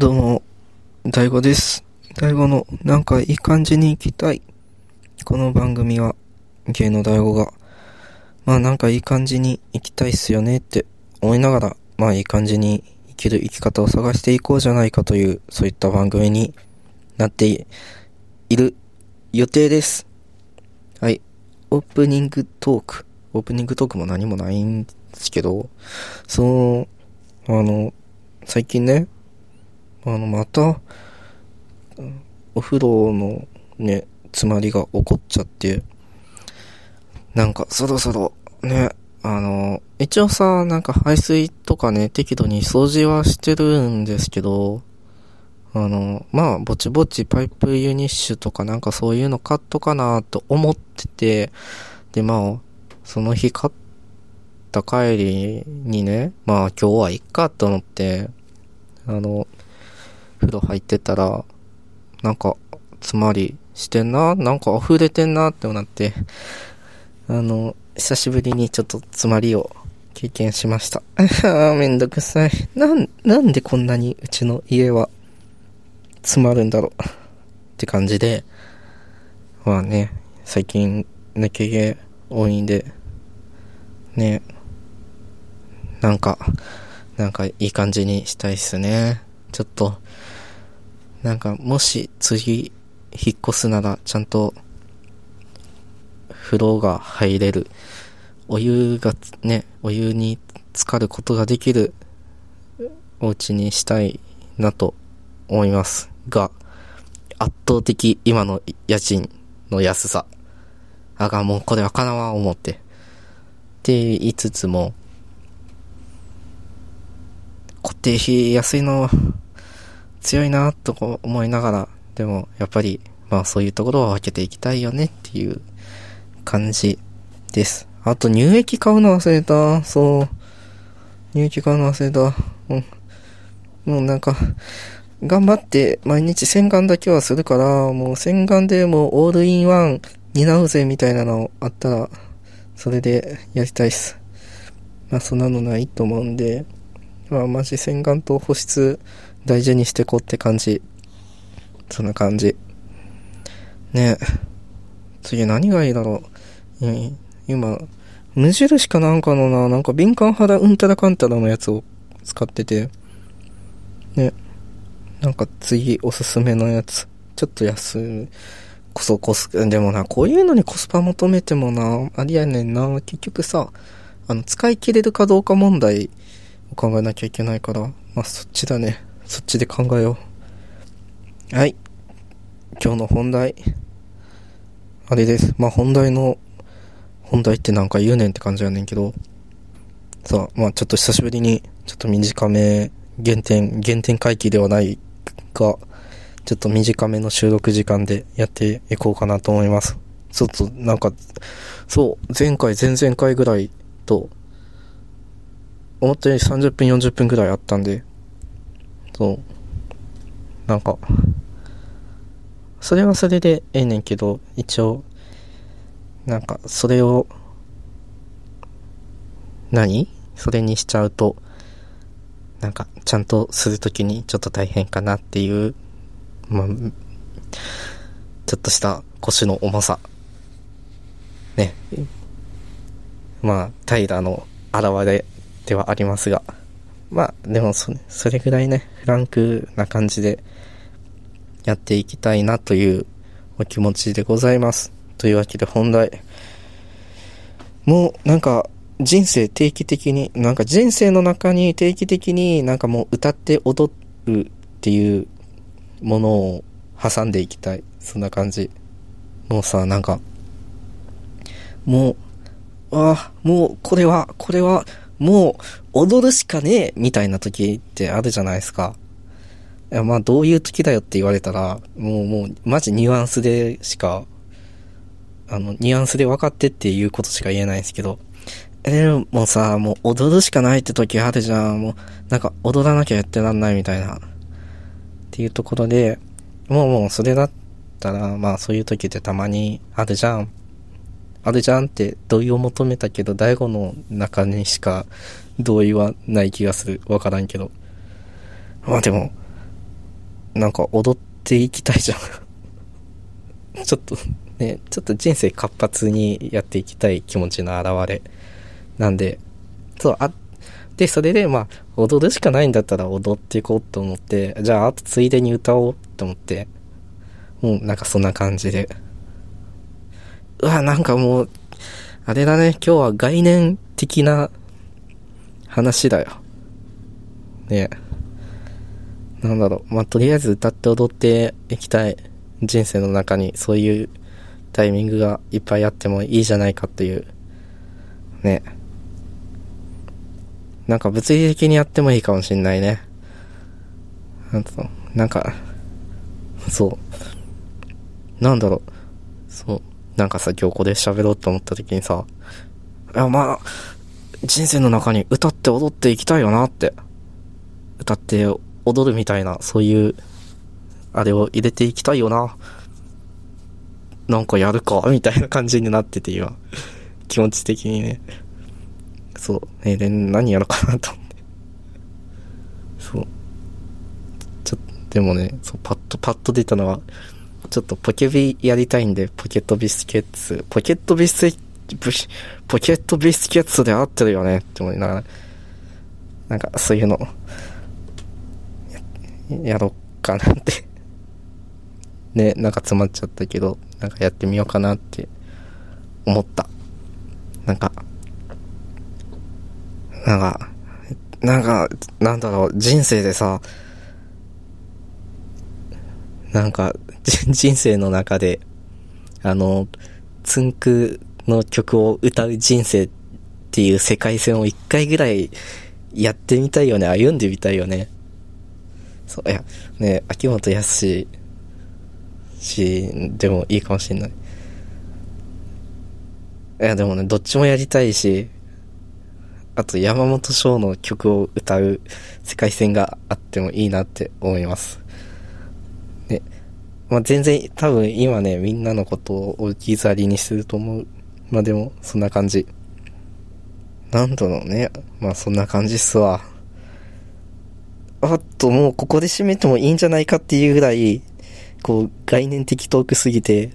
どうも、大悟です。大悟のなんかいい感じに行きたい。この番組は、芸の大悟が、まあなんかいい感じに行きたいっすよねって思いながら、まあいい感じに生きる生き方を探していこうじゃないかという、そういった番組になっている予定です。はい。オープニングトーク。オープニングトークも何もないんですけど、その、あの、最近ね、あの、また、お風呂のね、詰まりが起こっちゃって、なんかそろそろね、あの、一応さ、なんか排水とかね、適度に掃除はしてるんですけど、あの、まあ、ぼちぼちパイプユニッシュとかなんかそういうの買っとかなと思ってて、で、まあ、その日買った帰りにね、まあ今日はいっかと思って、あの、風呂入ってたら、なんか、詰まりしてんな、なんか溢れてんなってなって、あの、久しぶりにちょっと詰まりを経験しました。あ ーめんどくさい。なん、なんでこんなにうちの家は詰まるんだろう。って感じで、まあね、最近抜け毛多いんで、ね、なんか、なんかいい感じにしたいっすね。ちょっと、なんかもし次引っ越すならちゃんと風呂が入れる、お湯がね、お湯に浸かることができるお家にしたいなと思いますが、圧倒的今の家賃の安さ。あが、もうこれはかなわ思って。って言いつつも、固定費安いの強いなとこ思いながら、でもやっぱり、まあそういうところは分けていきたいよねっていう感じです。あと乳液買うの忘れた。そう。乳液買うの忘れた。うん。もうなんか、頑張って毎日洗顔だけはするから、もう洗顔でもオールインワン担うぜみたいなのあったら、それでやりたいっす。まあそんなのないと思うんで、まあマジ洗顔と保湿大事にしてこうって感じ。そんな感じ。ねえ。次何がいいだろう。今、無印かなんかのな、なんか敏感肌うんたらかんたらのやつを使ってて、ね。なんか次おすすめのやつ。ちょっと安い。こそコス、でもな、こういうのにコスパ求めてもな、ありやねんな。結局さ、あの、使い切れるかどうか問題を考えなきゃいけないから、まあそっちだね。そっちで考えよう。はい。今日の本題。あれです。まあ本題の、本題ってなんか言うねんって感じやねんけど、さあ、まあちょっと久しぶりに、ちょっと短め、原点、原点回帰ではないが、ちょっと短めの収録時間でやっていこうかなと思います。ちょっとなんか、そう、前回、前々回ぐらいと、思ったより30分、40分ぐらいあったんで、そう、なんか、それはそれでええねんけど、一応、なんか、それを、何？それにしちゃうと、なんか、ちゃんとするときにちょっと大変かなっていう、まあ、ちょっとした腰の重さ。ね。まあ、平の現れではありますが。まあ、でもそ、それぐらいね、フランクな感じでやっていきたいなというお気持ちでございます。というわけで本題。もう、なんか、人生定期的に、なんか人生の中に定期的になんかもう歌って踊るっていうものを挟んでいきたい。そんな感じ。もうさ、なんか、もう、ああ、もうこれは、これは、もう踊るしかねえみたいな時ってあるじゃないですか。いや、まあどういう時だよって言われたら、もうもう、マジニュアンスでしか、あの、ニュアンスで分かってっていうことしか言えないんですけど、えー、もうさ、もう踊るしかないって時あるじゃん。もう、なんか踊らなきゃやってらんないみたいな。っていうところで、もうもうそれだったら、まあそういう時ってたまにあるじゃん。あるじゃんって同意を求めたけど、大悟の中にしか同意はない気がする。わからんけど。まあでも、なんか踊っていきたいじゃん ちょっとね、ちょっと人生活発にやっていきたい気持ちの表れなんで、そう、あ、で、それで、まあ、踊るしかないんだったら踊っていこうと思って、じゃあ、あとついでに歌おうと思って、もうなんかそんな感じで。うわ、なんかもう、あれだね、今日は概念的な話だよ。ねえなんだろう。まあ、とりあえず歌って踊っていきたい人生の中にそういうタイミングがいっぱいあってもいいじゃないかっていう。ねえ。なんか物理的にやってもいいかもしんないね。なんと、なんか、そう。なんだろう。そう。なんかさ、今日こで喋ろうと思った時にさ、いや、まあ、人生の中に歌って踊っていきたいよなって。歌って踊るみたいな、そういう、あれを入れていきたいよな。なんかやるか、みたいな感じになってて今。気持ち的にね。そう。ねで、何やろうかなと思って。そう。ちょっと、でもね、そう、パッと、パッと出たのは、ちょっとポケビやりたいんで、ポケットビスケッツ、ポケットビスケッツ、ポケットビスケッツで合ってるよねって思いながら、なんかそういうの、ややろうかなって ね、なんか詰まっちゃったけど、なんかやってみようかなって思った。なんか、なんか、なんか、なんだろう、人生でさ、なんか、人生の中で、あの、つんくの曲を歌う人生っていう世界線を一回ぐらいやってみたいよね。歩んでみたいよね。そう、いや、ね、秋元康し、でもいいかもしんない。いや、でもね、どっちもやりたいし、あと山本翔の曲を歌う世界線があってもいいなって思います。ね。まあ、全然多分今ね、みんなのことを置き去りにすると思う。まあでも、そんな感じ。なんだろうね。まあそんな感じっすわ。あともうここで締めてもいいんじゃないかっていうぐらい、こう概念的トークすぎて、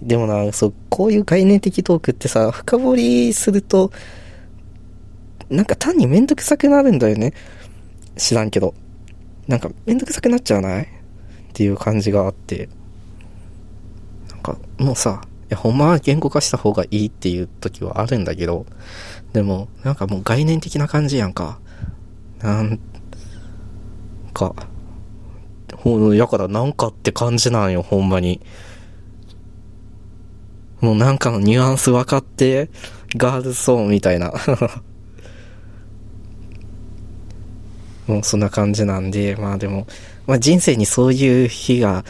でもな、そう、こういう概念的トークってさ、深掘りすると、なんか単にめんどくさくなるんだよね。知らんけど。なんかめんどくさくなっちゃわない？っていう感じがあって、なんかもうさ、や、ほんまは言語化した方がいいっていう時はあるんだけど、でも、なんかもう概念的な感じやんか。なんか、ほう、やからなんかって感じなんよ、ほんまに。もうなんかのニュアンス分かって、ガールソーンみたいな。もうそんな感じなんで、まあでも、まあ人生にそういう日が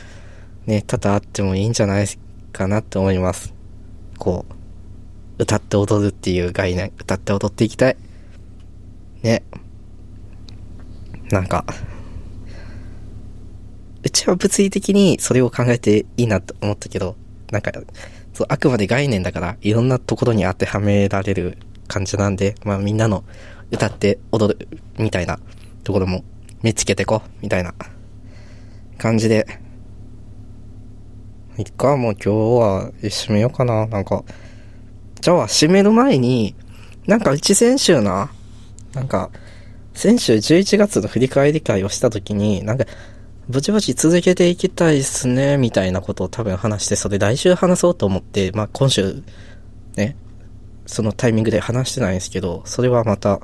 ね、多々あってもいいんじゃないかなって思います。こう、歌って踊るっていう概念、歌って踊っていきたい。ね。なんか、うちは物理的にそれを考えていいなと思ったけど、なんか、そう、あくまで概念だから、いろんなところに当てはめられる感じなんで、まあみんなの歌って踊るみたいなところも見つけてこ、みたいな感じで。いっか、もう今日は締めようかな。なんか、じゃあ締める前に、なんかうち先週な、なんか、先週11月の振り返り会をした時に、なんか、ぼちぼち続けていきたいっすね、みたいなことを多分話して、それ来週話そうと思って、まあ今週、ね、そのタイミングで話してないんですけど、それはまた、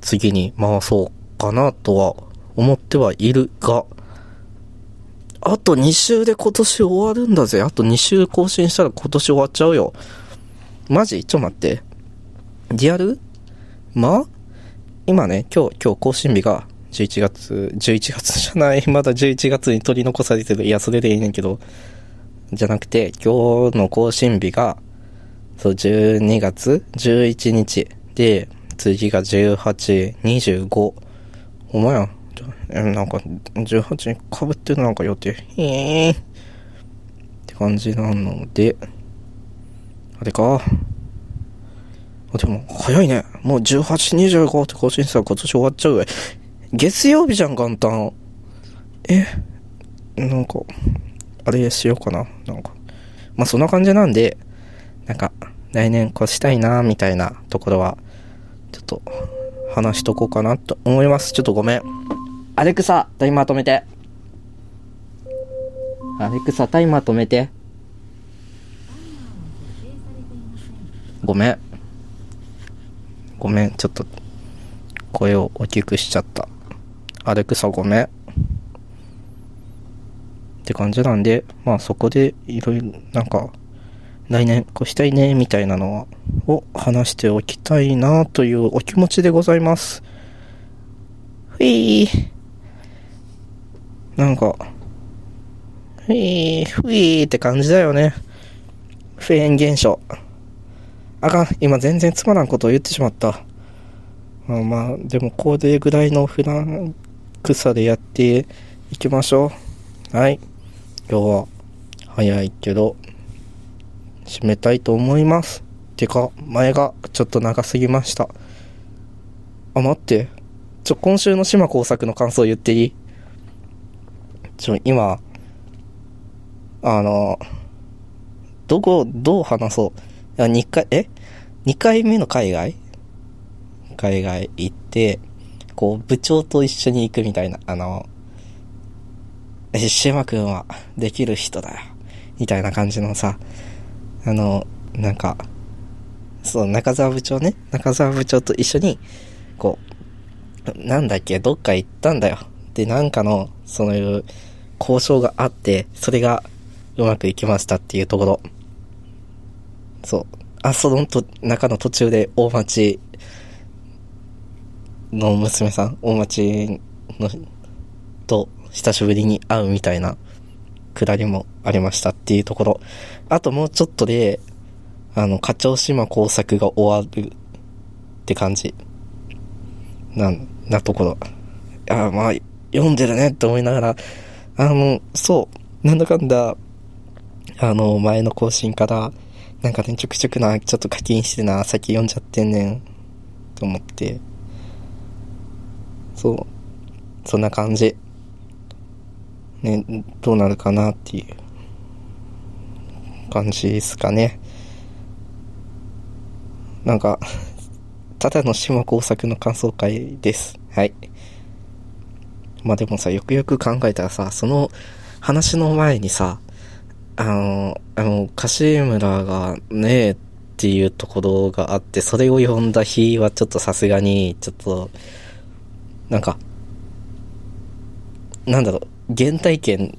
次に回そうかなとは思ってはいるが、あと2週で今年終わるんだぜ。あと2週更新したら今年終わっちゃうよ。マジ？ちょ待って。リアル？ま？今ね、今日、今日更新日が11月、11月じゃない、まだ11月に取り残されてる。いや、それでいいねんけど、じゃなくて、今日の更新日が、そう、12月？11日で、次が18、25。お前や。なんか、18に被ってるなんか予定？へえ。って感じなので、あれか。あでも、早いね。もう18、25って更新したら今年終わっちゃうわ。月曜日じゃん、元旦。え、なんか、あれしようかな。なんか。まあ、そんな感じなんで、なんか、来年越したいな、みたいなところは、ちょっと、話しとこうかなと思います。ちょっとごめん。アレクサ、タイマー止めて。アレクサ、タイマー止めて。ごめん。ごめん、ちょっと、声を大きくしちゃった。アレクサごめん。って感じなんで、まあそこでいろいろ、なんか、来年越したいね、みたいなのはを話しておきたいな、というお気持ちでございます。ふいー。なんか、ふいー、ふいーって感じだよね。フェーン現象。あかん、今全然つまらんことを言ってしまった。まあまあ、でもこれぐらいのフランクさでやっていきましょう。はい。今日は早いけど、締めたいと思います。てか、前がちょっと長すぎました。あ、待って。ちょ、今週の島工作の感想言っていい？ちょ、今、あの、どこ、どう話そうあ、2回、え ?2 回目の海外？海外行って、こう、部長と一緒に行くみたいな、あの、え、島くんはできる人だよ。みたいな感じのさ、あの、なんか、そう、中澤部長ね。中澤部長と一緒に、こう、なんだっけ、どっか行ったんだよ。で、なんかの、そういう交渉があって、それがうまくいきましたっていうところ。そう。あ、そのと、中の途中で大町の娘さん、大町の、と久しぶりに会うみたいなくだりもありましたっていうところ。あともうちょっとで、あの、課長島工作が終わるって感じ。な、なところ。あまあ、読んでるねって思いながら、あの、そう、なんだかんだ、あの、前の更新から、なんかね、ちょくちょくな、ちょっと課金してな、先読んじゃってんねん、と思って。そう、そんな感じ。ね、どうなるかなっていう感じですかね。なんか、ただの島工作の感想会です。はい。まあでもさ、よくよく考えたらさ、その話の前にさ、あの、あの、柏村がねえっていうところがあって、それを読んだ日はちょっとさすがに、ちょっと、なんか、なんだろう、原体験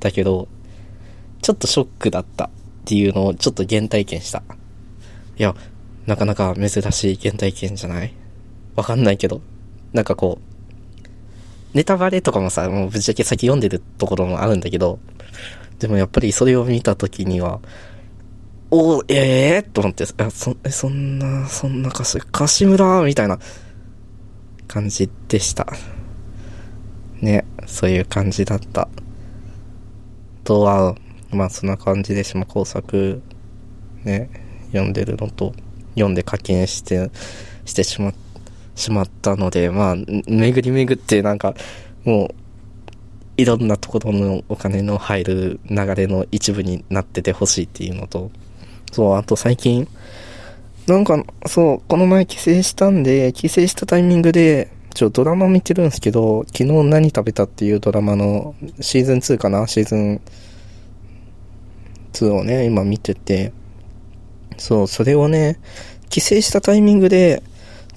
だけど、ちょっとショックだったっていうのをちょっと原体験した。いや、なかなか珍しい原体験じゃない？わかんないけど。なんかこう、ネタバレとかもさ、もうぶっちゃけ先読んでるところもあるんだけど、でもやっぱりそれを見た時には、おええー、と思って、そ、え、そんな、そんなかし、柏村みたいな感じでした。ね、そういう感じだった。とは、まあそんな感じで島工作、ね、読んでるのと、読んで課金して、してしまって、しまったので、まあ、巡り巡ってなんか、もう、いろんなところのお金の入る流れの一部になっててほしいっていうのと、そう、あと最近、なんか、そう、この前帰省したんで、帰省したタイミングで、ちょ、ドラマ見てるんですけど、昨日何食べたっていうドラマのシーズン2かな？シーズン2をね、今見てて、そう、それをね、帰省したタイミングで、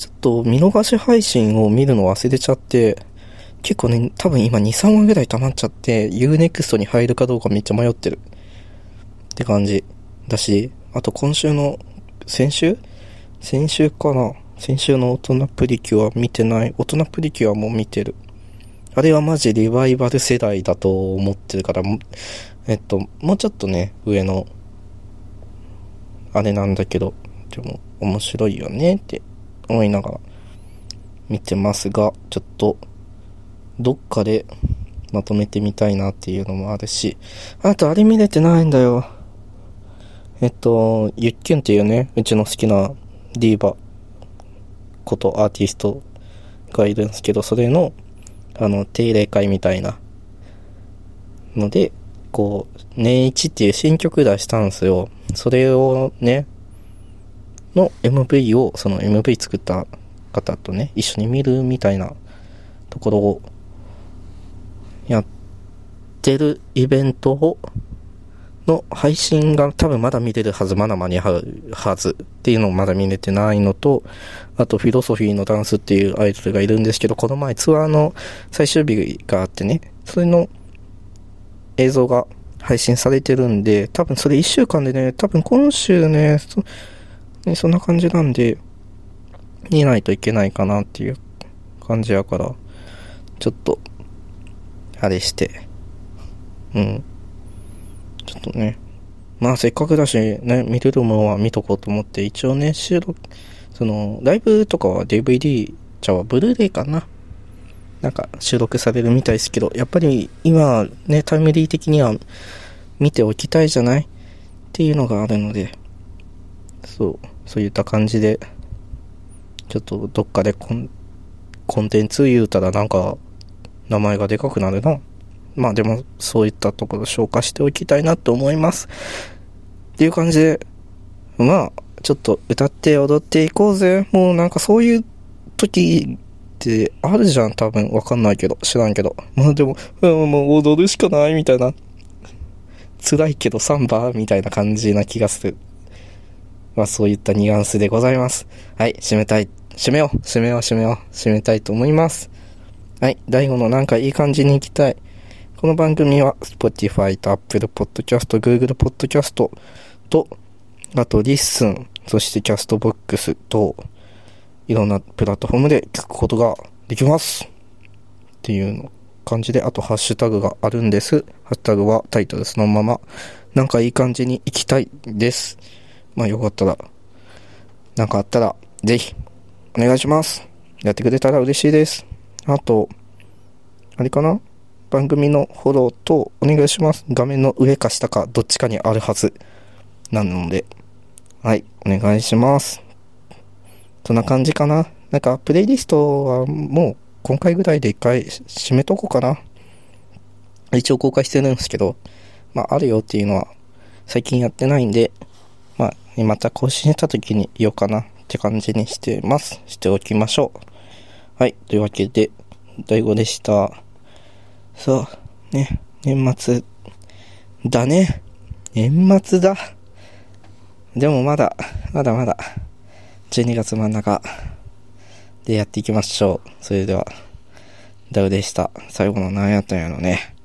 ちょっと見逃し配信を見るの忘れちゃって、結構ね、多分今2、3話ぐらい溜まっちゃって、Unext に入るかどうかめっちゃ迷ってる。って感じ。だし、あと今週の、先週？先週かな？先週の大人プリキュア見てない？大人プリキュアも見てる。あれはマジリバイバル世代だと思ってるから、えっと、もうちょっとね、上の、あれなんだけど、でも面白いよねって思いながら見てますが、ちょっと、どっかでまとめてみたいなっていうのもあるし、あとあれ見れてないんだよ。えっと、ゆっきゅんっていうね、うちの好きなディーバことアーティストがいるんですけど、それの、あの、定例会みたいなので、こう、年一っていう新曲出したんですよ。それをね、の MV を、その MV 作った方とね、一緒に見るみたいなところをやってるイベントを、の配信が多分まだ見れるはず、まだ間に合うはずっていうのをまだ見れてないのと、あとフィロソフィーのダンスっていうアイドルがいるんですけど、この前ツアーの最終日があってね、それの映像が配信されてるんで、多分それ1週間でね、多分今週ね、そねそんな感じなんで、見ないといけないかなっていう感じやから、ちょっと、あれして、うん。ちょっとね、まあせっかくだし、ね、見れるものは見とこうと思って、一応ね、収録、その、ライブとかは DVD、じゃあ、ブルーレイかな。なんか収録されるみたいですけど、やっぱり今ね、タイムリー的には見ておきたいじゃない？っていうのがあるので、そう、そういった感じで、ちょっとどっかでコンコンテンツ言うたらなんか名前がでかくなるな。まあでもそういったところ消化しておきたいなと思います。っていう感じで、まあ、ちょっと歌って踊っていこうぜ。もうなんかそういう時ってあるじゃん、多分。わかんないけど。知らんけど。まあでも、うん、もう踊るしかないみたいな。辛いけどサンバみたいな感じな気がする。まあそういったニュアンスでございます。はい、締めたい。締めよう。締めよう、締めよう。締めたいと思います。はい、第5のなんかいい感じに行きたい。この番組は Spotify と Apple Podcast、Google Podcast と、あと LISTEN、そして Castbox と、いろんなプラットフォームで聞くことができます。っていう感じで、あとハッシュタグがあるんです。ハッシュタグはタイトルそのまま、なんかいい感じに行きたいです。まあよかったら、なんかあったら、ぜひ、お願いします。やってくれたら嬉しいです。あと、あれかな？番組のフォローとお願いします。画面の上か下かどっちかにあるはず。なので、はい、お願いします。そんな感じかな？なんか、プレイリストはもう今回ぐらいで一回締めとこうかな。一応公開してるんですけど、まあ、あるよっていうのは最近やってないんで、まあ、また更新した時に言おうかなって感じにしてます。しておきましょう。はい、というわけで、第5でした。そう、ね、年末、だね。年末だ。でもまだ、まだまだ、12月真ん中でやっていきましょう。それでは、ダウでした。最後の何やったんやろね。